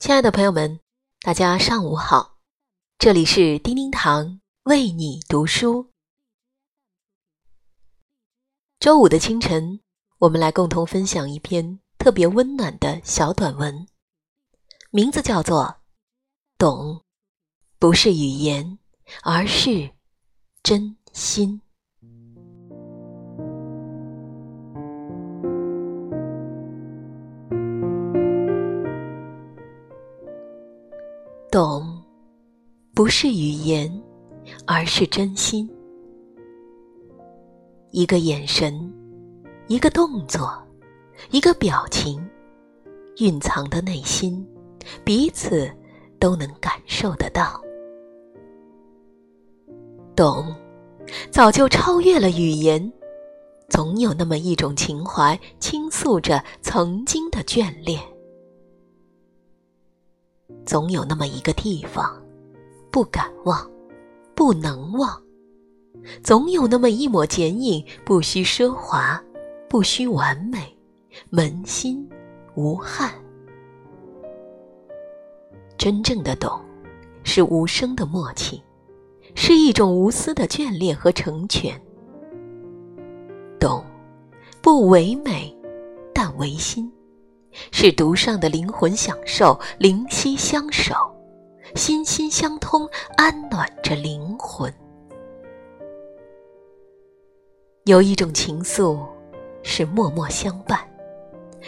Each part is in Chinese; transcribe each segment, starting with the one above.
亲爱的朋友们，大家上午好，这里是叮叮堂为你读书。周五的清晨，我们来共同分享一篇特别温暖的小短文，名字叫做《懂》，不是语言，而是真心。懂，不是语言，而是真心。一个眼神，一个动作，一个表情，蕴藏的内心，彼此都能感受得到。懂，早就超越了语言，总有那么一种情怀，倾诉着曾经的眷恋。总有那么一个地方，不敢忘，不能忘；总有那么一抹剪影，不需奢华，不需完美，扪心无憾。真正的懂，是无声的默契，是一种无私的眷恋和成全。懂，不唯美，但唯心。是独上的灵魂享受，灵犀相守，心心相通，安暖着灵魂。有一种情愫，是默默相伴；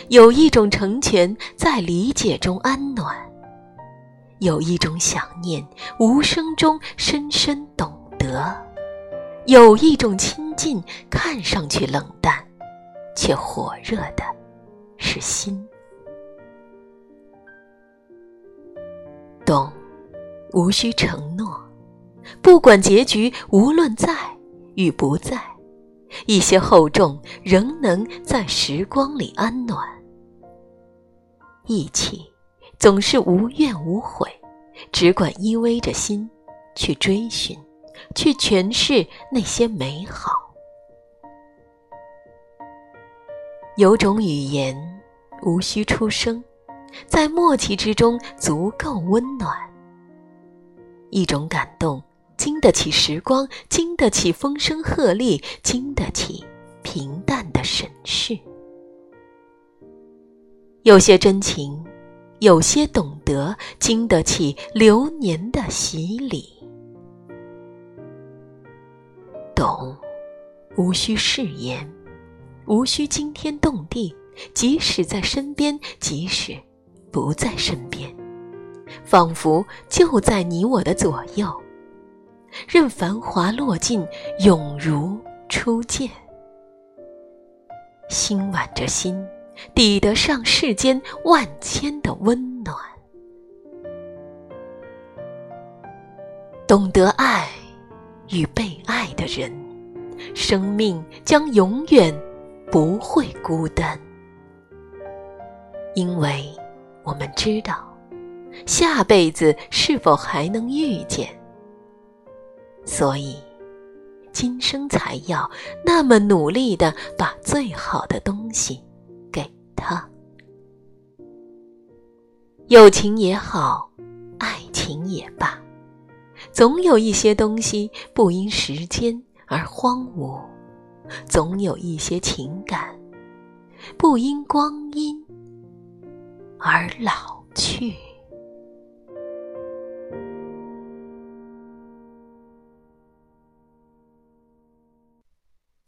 有一种成全，在理解中安暖；有一种想念，无声中深深懂得；有一种亲近，看上去冷淡，却火热的是心。懂，无需承诺，不管结局，无论在与不在，一些厚重仍能在时光里安暖。义气总是无怨无悔，只管依偎着心去追寻，去诠释那些美好。有种语言，无需出声。在默契之中，足够温暖。一种感动，经得起时光，经得起风声鹤唳，经得起平淡的审视。有些真情，有些懂得，经得起流年的洗礼。懂，无需誓言，无需惊天动地，即使在身边，即使。不在身边，仿佛就在你我的左右。任繁华落尽，永如初见。心挽着心，抵得上世间万千的温暖。懂得爱与被爱的人，生命将永远不会孤单，因为。我们知道，下辈子是否还能遇见？所以，今生才要那么努力的把最好的东西给他。友情也好，爱情也罢，总有一些东西不因时间而荒芜，总有一些情感不因光阴。而老去。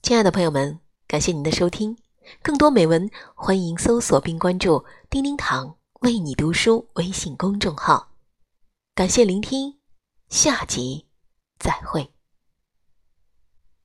亲爱的朋友们，感谢您的收听。更多美文，欢迎搜索并关注“叮叮堂为你读书”微信公众号。感谢聆听，下集再会。